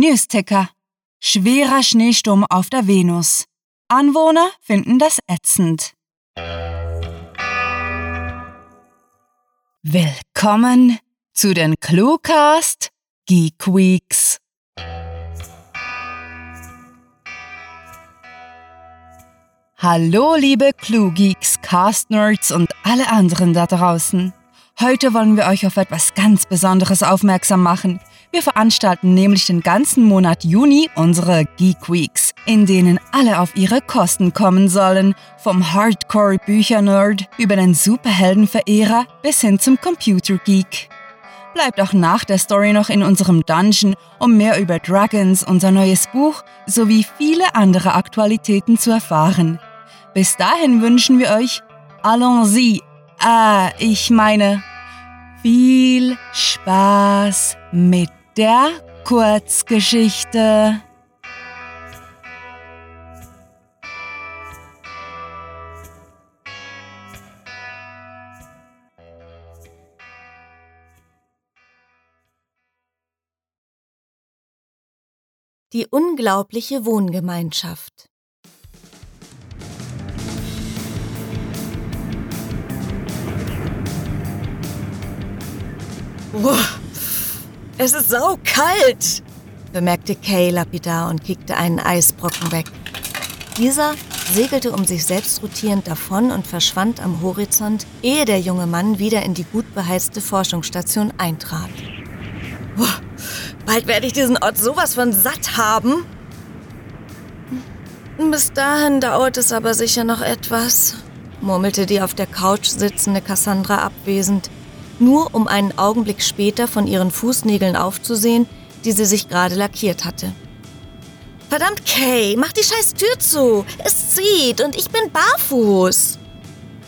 Newsticker. Schwerer Schneesturm auf der Venus. Anwohner finden das ätzend. Willkommen zu den Cluecast Geek Weeks. Hallo liebe Clue Geeks, Cast Nerds und alle anderen da draußen. Heute wollen wir euch auf etwas ganz Besonderes aufmerksam machen. Wir veranstalten nämlich den ganzen Monat Juni unsere Geek Weeks, in denen alle auf ihre Kosten kommen sollen, vom Hardcore-Bücher-Nerd über den Superheldenverehrer bis hin zum Computer-Geek. Bleibt auch nach der Story noch in unserem Dungeon, um mehr über Dragons, unser neues Buch, sowie viele andere Aktualitäten zu erfahren. Bis dahin wünschen wir euch Allons-y, ah, ich meine viel Spaß mit der Kurzgeschichte. Die unglaubliche Wohngemeinschaft Boah, es ist saukalt, bemerkte Kay lapidar und kickte einen Eisbrocken weg. Dieser segelte um sich selbst rotierend davon und verschwand am Horizont, ehe der junge Mann wieder in die gut beheizte Forschungsstation eintrat. Boah, bald werde ich diesen Ort sowas von satt haben. Bis dahin dauert es aber sicher noch etwas, murmelte die auf der Couch sitzende Cassandra abwesend nur um einen Augenblick später von ihren Fußnägeln aufzusehen, die sie sich gerade lackiert hatte. Verdammt, Kay, mach die scheiß Tür zu. Es zieht und ich bin barfuß.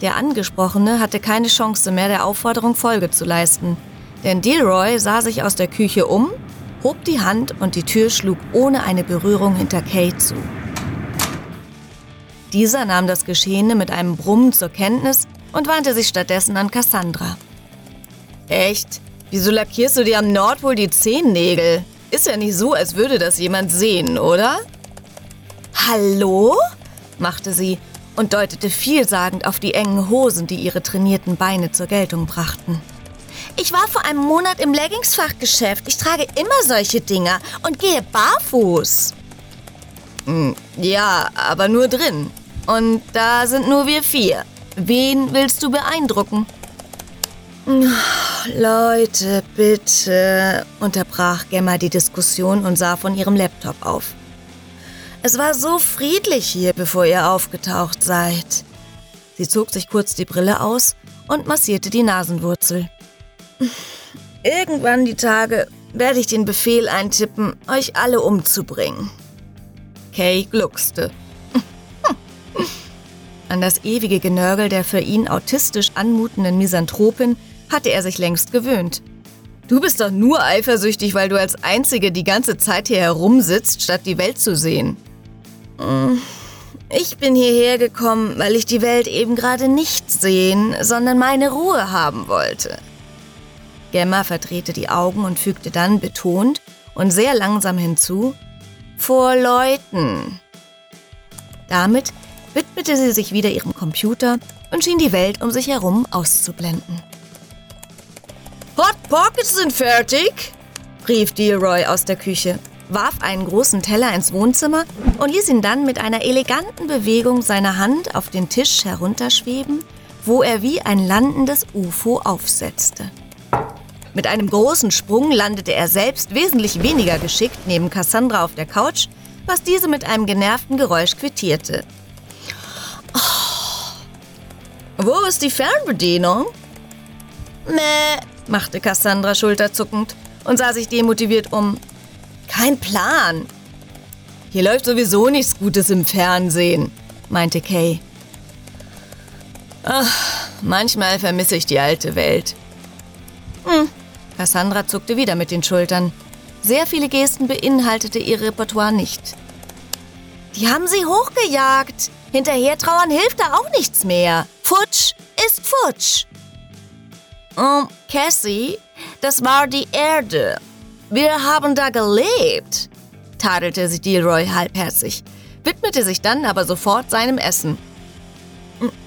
Der Angesprochene hatte keine Chance mehr, der Aufforderung Folge zu leisten. Denn Delroy sah sich aus der Küche um, hob die Hand und die Tür schlug ohne eine Berührung hinter Kay zu. Dieser nahm das Geschehene mit einem Brummen zur Kenntnis und wandte sich stattdessen an Cassandra. Echt? Wieso lackierst du dir am Nordpol die Zehennägel? Ist ja nicht so, als würde das jemand sehen, oder? Hallo? machte sie und deutete vielsagend auf die engen Hosen, die ihre trainierten Beine zur Geltung brachten. Ich war vor einem Monat im Leggingsfachgeschäft. Ich trage immer solche Dinger und gehe barfuß. Hm, ja, aber nur drin. Und da sind nur wir vier. Wen willst du beeindrucken? Leute, bitte, unterbrach Gemma die Diskussion und sah von ihrem Laptop auf. Es war so friedlich hier, bevor ihr aufgetaucht seid. Sie zog sich kurz die Brille aus und massierte die Nasenwurzel. Irgendwann die Tage werde ich den Befehl eintippen, euch alle umzubringen. Kay gluckste. An das ewige Genörgel der für ihn autistisch anmutenden Misanthropin hatte er sich längst gewöhnt. Du bist doch nur eifersüchtig, weil du als Einzige die ganze Zeit hier herumsitzt, statt die Welt zu sehen. Hm, ich bin hierher gekommen, weil ich die Welt eben gerade nicht sehen, sondern meine Ruhe haben wollte. Gemma verdrehte die Augen und fügte dann betont und sehr langsam hinzu, vor Leuten. Damit widmete sie sich wieder ihrem Computer und schien die Welt um sich herum auszublenden. Hot Pockets sind fertig, rief Dealroy aus der Küche, warf einen großen Teller ins Wohnzimmer und ließ ihn dann mit einer eleganten Bewegung seiner Hand auf den Tisch herunterschweben, wo er wie ein landendes UFO aufsetzte. Mit einem großen Sprung landete er selbst wesentlich weniger geschickt neben Cassandra auf der Couch, was diese mit einem genervten Geräusch quittierte. Oh. Wo ist die Fernbedienung? Meh, machte Cassandra schulterzuckend und sah sich demotiviert um. Kein Plan. Hier läuft sowieso nichts Gutes im Fernsehen, meinte Kay. Ach, manchmal vermisse ich die alte Welt. Hm. Cassandra zuckte wieder mit den Schultern. Sehr viele Gesten beinhaltete ihr Repertoire nicht. Die haben sie hochgejagt. Hinterher trauern hilft da auch nichts mehr. Futsch ist futsch. Cassie, das war die Erde. Wir haben da gelebt. tadelte sie Delroy halbherzig, widmete sich dann aber sofort seinem Essen.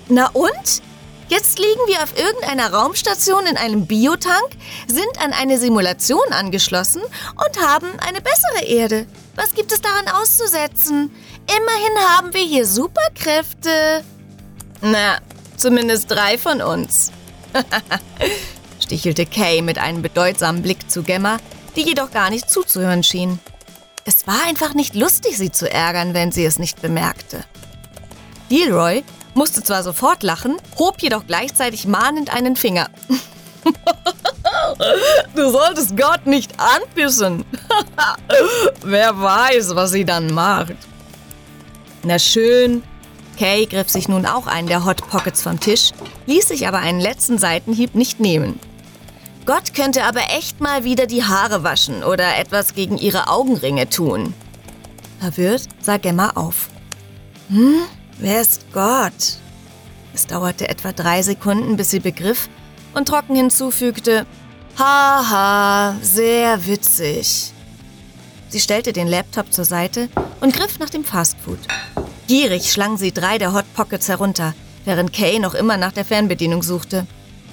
Na und? Jetzt liegen wir auf irgendeiner Raumstation in einem Biotank, sind an eine Simulation angeschlossen und haben eine bessere Erde. Was gibt es daran auszusetzen? Immerhin haben wir hier Superkräfte. Na, zumindest drei von uns. stichelte Kay mit einem bedeutsamen Blick zu Gemma, die jedoch gar nicht zuzuhören schien. Es war einfach nicht lustig, sie zu ärgern, wenn sie es nicht bemerkte. Dealroy musste zwar sofort lachen, hob jedoch gleichzeitig mahnend einen Finger. du solltest Gott nicht anpissen. Wer weiß, was sie dann macht. Na schön. Kay griff sich nun auch einen der Hot Pockets vom Tisch, ließ sich aber einen letzten Seitenhieb nicht nehmen. Gott könnte aber echt mal wieder die Haare waschen oder etwas gegen ihre Augenringe tun. Verwirrt sah Gemma auf. Hm? Wer ist Gott? Es dauerte etwa drei Sekunden, bis sie begriff und trocken hinzufügte, Haha, sehr witzig. Sie stellte den Laptop zur Seite und griff nach dem Fastfood. Gierig schlang sie drei der Hot Pockets herunter, während Kay noch immer nach der Fernbedienung suchte.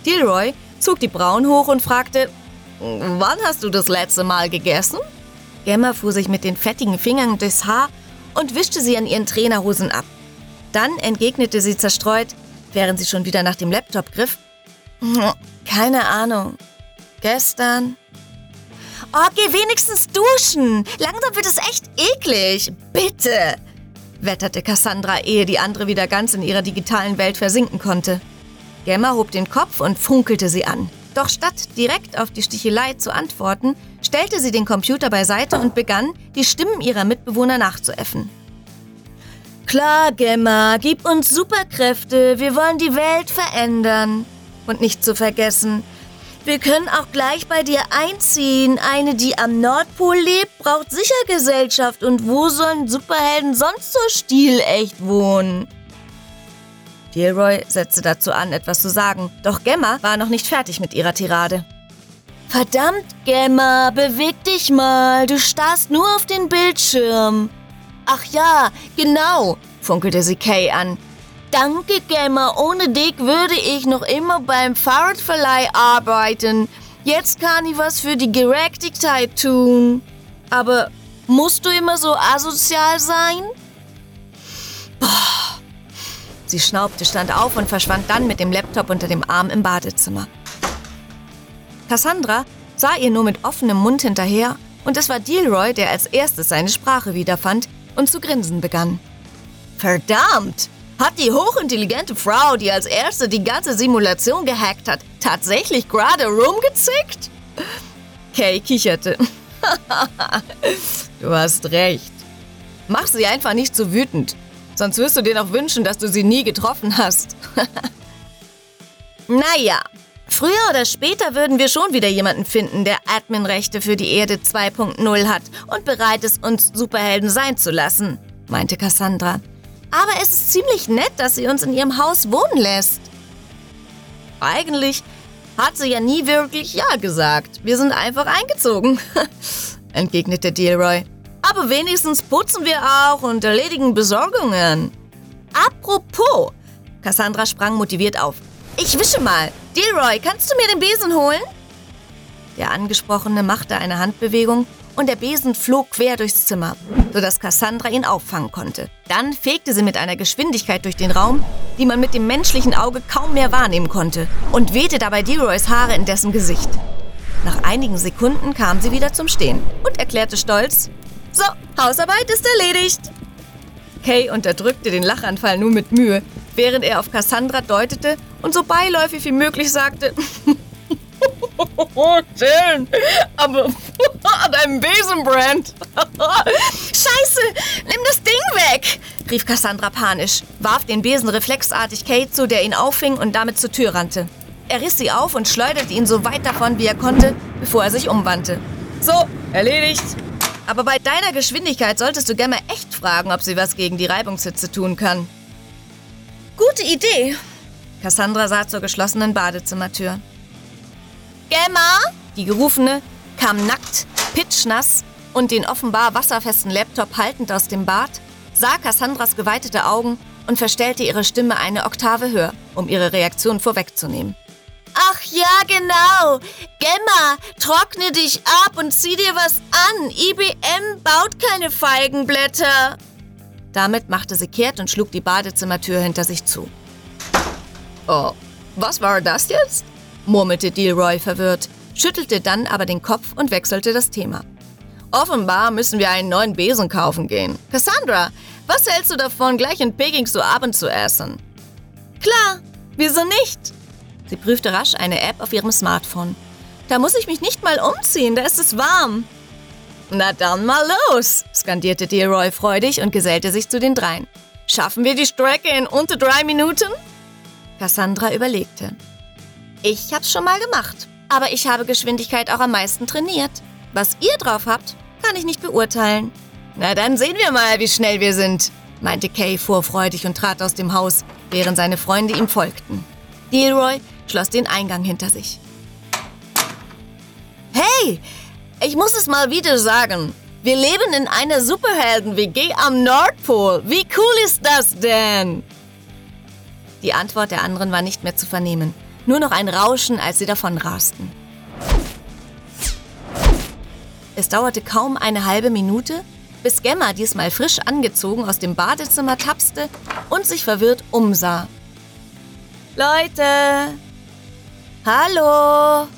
Dilroy zog die Brauen hoch und fragte, Wann hast du das letzte Mal gegessen? Gemma fuhr sich mit den fettigen Fingern durchs Haar und wischte sie an ihren Trainerhosen ab. Dann entgegnete sie zerstreut, während sie schon wieder nach dem Laptop griff. Keine Ahnung. Gestern? Oh, geh wenigstens duschen. Langsam wird es echt eklig. Bitte, wetterte Cassandra, ehe die andere wieder ganz in ihrer digitalen Welt versinken konnte. Gemma hob den Kopf und funkelte sie an. Doch statt direkt auf die Stichelei zu antworten, stellte sie den Computer beiseite und begann, die Stimmen ihrer Mitbewohner nachzuäffen. Klar, Gemma, gib uns Superkräfte, wir wollen die Welt verändern. Und nicht zu vergessen, wir können auch gleich bei dir einziehen. Eine, die am Nordpol lebt, braucht sicher Gesellschaft. Und wo sollen Superhelden sonst so stilecht wohnen? Gilroy setzte dazu an, etwas zu sagen, doch Gemma war noch nicht fertig mit ihrer Tirade. Verdammt, Gemma, beweg dich mal, du starrst nur auf den Bildschirm. Ach ja, genau, funkelte sie Kay an. Danke, Gemma, ohne dich würde ich noch immer beim Fahrradverleih arbeiten. Jetzt kann ich was für die Gerechtigkeit tun. Aber musst du immer so asozial sein? Boah. Sie schnaubte, stand auf und verschwand dann mit dem Laptop unter dem Arm im Badezimmer. Cassandra sah ihr nur mit offenem Mund hinterher und es war Dealroy, der als erstes seine Sprache wiederfand und zu grinsen begann. Verdammt! Hat die hochintelligente Frau, die als erste die ganze Simulation gehackt hat, tatsächlich gerade rumgezickt? Kay kicherte. du hast recht. Mach sie einfach nicht so wütend. Sonst wirst du dir noch wünschen, dass du sie nie getroffen hast. naja, früher oder später würden wir schon wieder jemanden finden, der Adminrechte für die Erde 2.0 hat und bereit ist, uns Superhelden sein zu lassen, meinte Cassandra. Aber es ist ziemlich nett, dass sie uns in ihrem Haus wohnen lässt. Eigentlich hat sie ja nie wirklich Ja gesagt. Wir sind einfach eingezogen, entgegnete Dealroy. Aber wenigstens putzen wir auch und erledigen Besorgungen. Apropos, Cassandra sprang motiviert auf. Ich wische mal. Delroy, kannst du mir den Besen holen? Der Angesprochene machte eine Handbewegung und der Besen flog quer durchs Zimmer, sodass Cassandra ihn auffangen konnte. Dann fegte sie mit einer Geschwindigkeit durch den Raum, die man mit dem menschlichen Auge kaum mehr wahrnehmen konnte, und wehte dabei Delroys Haare in dessen Gesicht. Nach einigen Sekunden kam sie wieder zum Stehen und erklärte stolz, so, Hausarbeit ist erledigt. Kay unterdrückte den Lachanfall nur mit Mühe, während er auf Cassandra deutete und so beiläufig wie möglich sagte: Schön, aber an einem Besenbrand. Scheiße, nimm das Ding weg, rief Cassandra panisch, warf den Besen reflexartig Kay zu, der ihn auffing und damit zur Tür rannte. Er riss sie auf und schleuderte ihn so weit davon, wie er konnte, bevor er sich umwandte. So, erledigt, aber bei deiner Geschwindigkeit solltest du Gemma echt fragen, ob sie was gegen die Reibungshitze tun kann. Gute Idee. Cassandra sah zur geschlossenen Badezimmertür. Gemma, die Gerufene, kam nackt, pitschnass und den offenbar wasserfesten Laptop haltend aus dem Bad, sah Cassandras geweitete Augen und verstellte ihre Stimme eine Oktave höher, um ihre Reaktion vorwegzunehmen. Ach ja, genau. Gemma, trockne dich ab und zieh dir was an. IBM baut keine Feigenblätter. Damit machte sie kehrt und schlug die Badezimmertür hinter sich zu. Oh, was war das jetzt? murmelte Dealroy verwirrt, schüttelte dann aber den Kopf und wechselte das Thema. Offenbar müssen wir einen neuen Besen kaufen gehen. Cassandra, was hältst du davon, gleich in Peking zu Abend zu essen? Klar, wieso nicht? Sie prüfte rasch eine App auf ihrem Smartphone. Da muss ich mich nicht mal umziehen, da ist es warm. Na dann mal los, skandierte Deroy freudig und gesellte sich zu den dreien. Schaffen wir die Strecke in unter drei Minuten? Cassandra überlegte. Ich hab's schon mal gemacht, aber ich habe Geschwindigkeit auch am meisten trainiert. Was ihr drauf habt, kann ich nicht beurteilen. Na dann sehen wir mal, wie schnell wir sind, meinte Kay vorfreudig und trat aus dem Haus, während seine Freunde ihm folgten. Leroy schloss den Eingang hinter sich. Hey, ich muss es mal wieder sagen. Wir leben in einer Superhelden-WG am Nordpol. Wie cool ist das denn? Die Antwort der anderen war nicht mehr zu vernehmen. Nur noch ein Rauschen, als sie davonrasten. Es dauerte kaum eine halbe Minute, bis Gemma diesmal frisch angezogen aus dem Badezimmer tapste und sich verwirrt umsah. Leute! Hallo!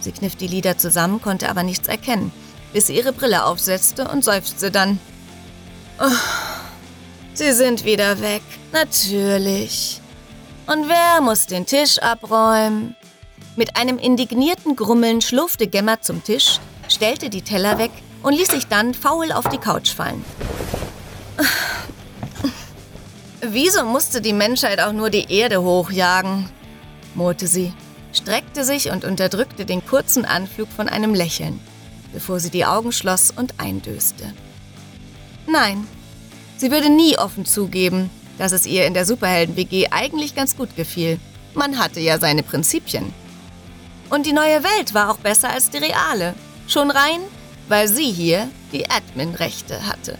Sie kniff die Lider zusammen, konnte aber nichts erkennen, bis sie ihre Brille aufsetzte und seufzte dann. Oh, sie sind wieder weg, natürlich. Und wer muss den Tisch abräumen? Mit einem indignierten Grummeln schlurfte Gemma zum Tisch, stellte die Teller weg und ließ sich dann faul auf die Couch fallen. Wieso musste die Menschheit auch nur die Erde hochjagen? murrte sie, streckte sich und unterdrückte den kurzen Anflug von einem Lächeln, bevor sie die Augen schloss und eindöste. Nein, sie würde nie offen zugeben, dass es ihr in der Superhelden-WG eigentlich ganz gut gefiel. Man hatte ja seine Prinzipien. Und die neue Welt war auch besser als die reale. Schon rein, weil sie hier die Admin-Rechte hatte.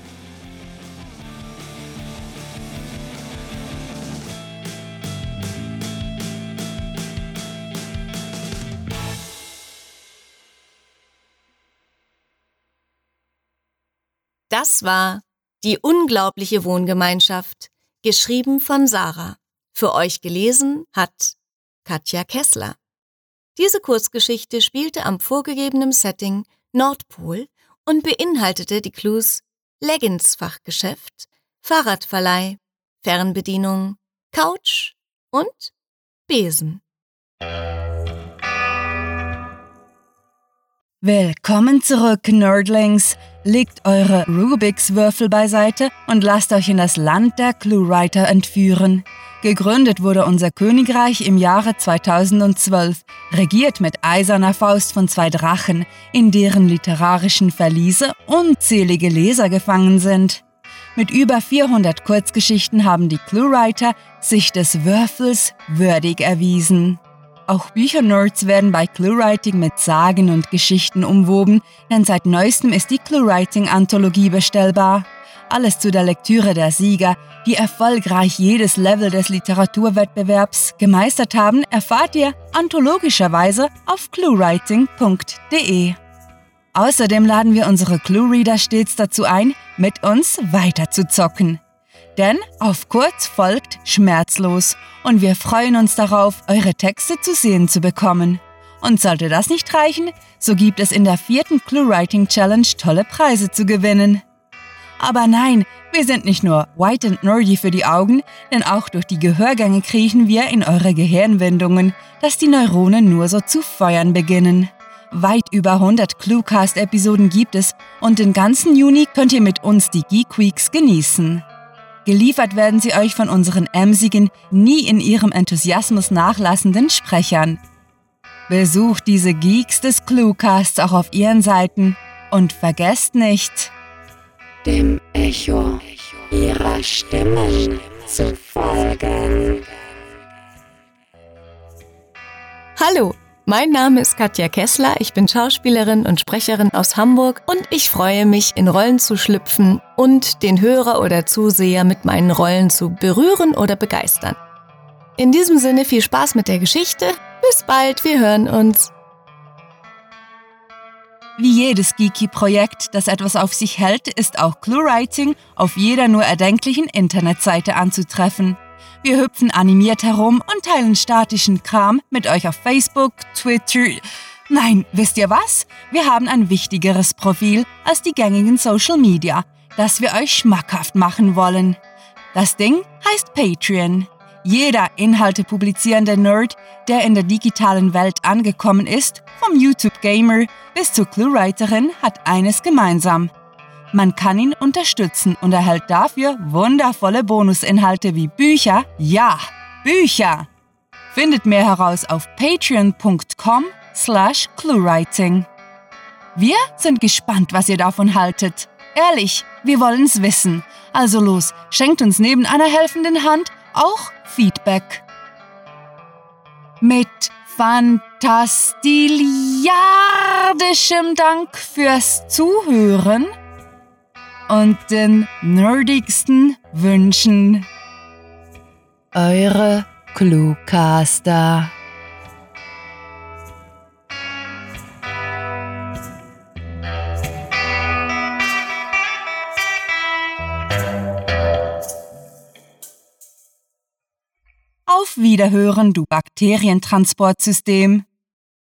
Das war Die unglaubliche Wohngemeinschaft, geschrieben von Sarah. Für euch gelesen hat Katja Kessler. Diese Kurzgeschichte spielte am vorgegebenen Setting Nordpol und beinhaltete die Clues Leggings-Fachgeschäft, Fahrradverleih, Fernbedienung, Couch und Besen. Willkommen zurück, Nerdlings. Legt eure Rubiks Würfel beiseite und lasst euch in das Land der Cluewriter entführen. Gegründet wurde unser Königreich im Jahre 2012, regiert mit eiserner Faust von zwei Drachen, in deren literarischen Verliese unzählige Leser gefangen sind. Mit über 400 Kurzgeschichten haben die Cluewriter sich des Würfels würdig erwiesen. Auch Büchernerds werden bei Cluewriting mit Sagen und Geschichten umwoben, denn seit neuestem ist die Cluewriting-Anthologie bestellbar. Alles zu der Lektüre der Sieger, die erfolgreich jedes Level des Literaturwettbewerbs gemeistert haben, erfahrt ihr anthologischerweise auf cluewriting.de. Außerdem laden wir unsere Clue-Reader stets dazu ein, mit uns weiter zu zocken. Denn auf kurz folgt schmerzlos und wir freuen uns darauf, eure Texte zu sehen zu bekommen. Und sollte das nicht reichen, so gibt es in der vierten Clue Writing Challenge tolle Preise zu gewinnen. Aber nein, wir sind nicht nur white and nerdy für die Augen, denn auch durch die Gehörgänge kriechen wir in eure Gehirnwindungen, dass die Neuronen nur so zu feuern beginnen. Weit über 100 Cluecast-Episoden gibt es und den ganzen Juni könnt ihr mit uns die Geek Weeks genießen. Geliefert werden sie euch von unseren emsigen, nie in ihrem Enthusiasmus nachlassenden Sprechern. Besucht diese Geeks des Cluecasts auch auf ihren Seiten und vergesst nicht, dem Echo ihrer Stimmen zu folgen. Hallo, Mein Name ist Katja Kessler, ich bin Schauspielerin und Sprecherin aus Hamburg und ich freue mich, in Rollen zu schlüpfen und den Hörer oder Zuseher mit meinen Rollen zu berühren oder begeistern. In diesem Sinne viel Spaß mit der Geschichte. Bis bald, wir hören uns. Wie jedes Geeky-Projekt, das etwas auf sich hält, ist auch ClueWriting auf jeder nur erdenklichen Internetseite anzutreffen. Wir hüpfen animiert herum und teilen statischen Kram mit euch auf Facebook, Twitter. Nein, wisst ihr was? Wir haben ein wichtigeres Profil als die gängigen Social Media, das wir euch schmackhaft machen wollen. Das Ding heißt Patreon. Jeder Inhalte publizierende Nerd, der in der digitalen Welt angekommen ist, vom YouTube-Gamer bis zur Clue-Writerin, hat eines gemeinsam. Man kann ihn unterstützen und erhält dafür wundervolle Bonusinhalte wie Bücher. Ja, Bücher! Findet mehr heraus auf patreon.com slash cluewriting. Wir sind gespannt, was ihr davon haltet. Ehrlich, wir wollen's wissen. Also los, schenkt uns neben einer helfenden Hand auch Feedback. Mit fantastiliardischem Dank fürs Zuhören und den nerdigsten Wünschen. Eure Cluecaster. Auf Wiederhören, du Bakterientransportsystem.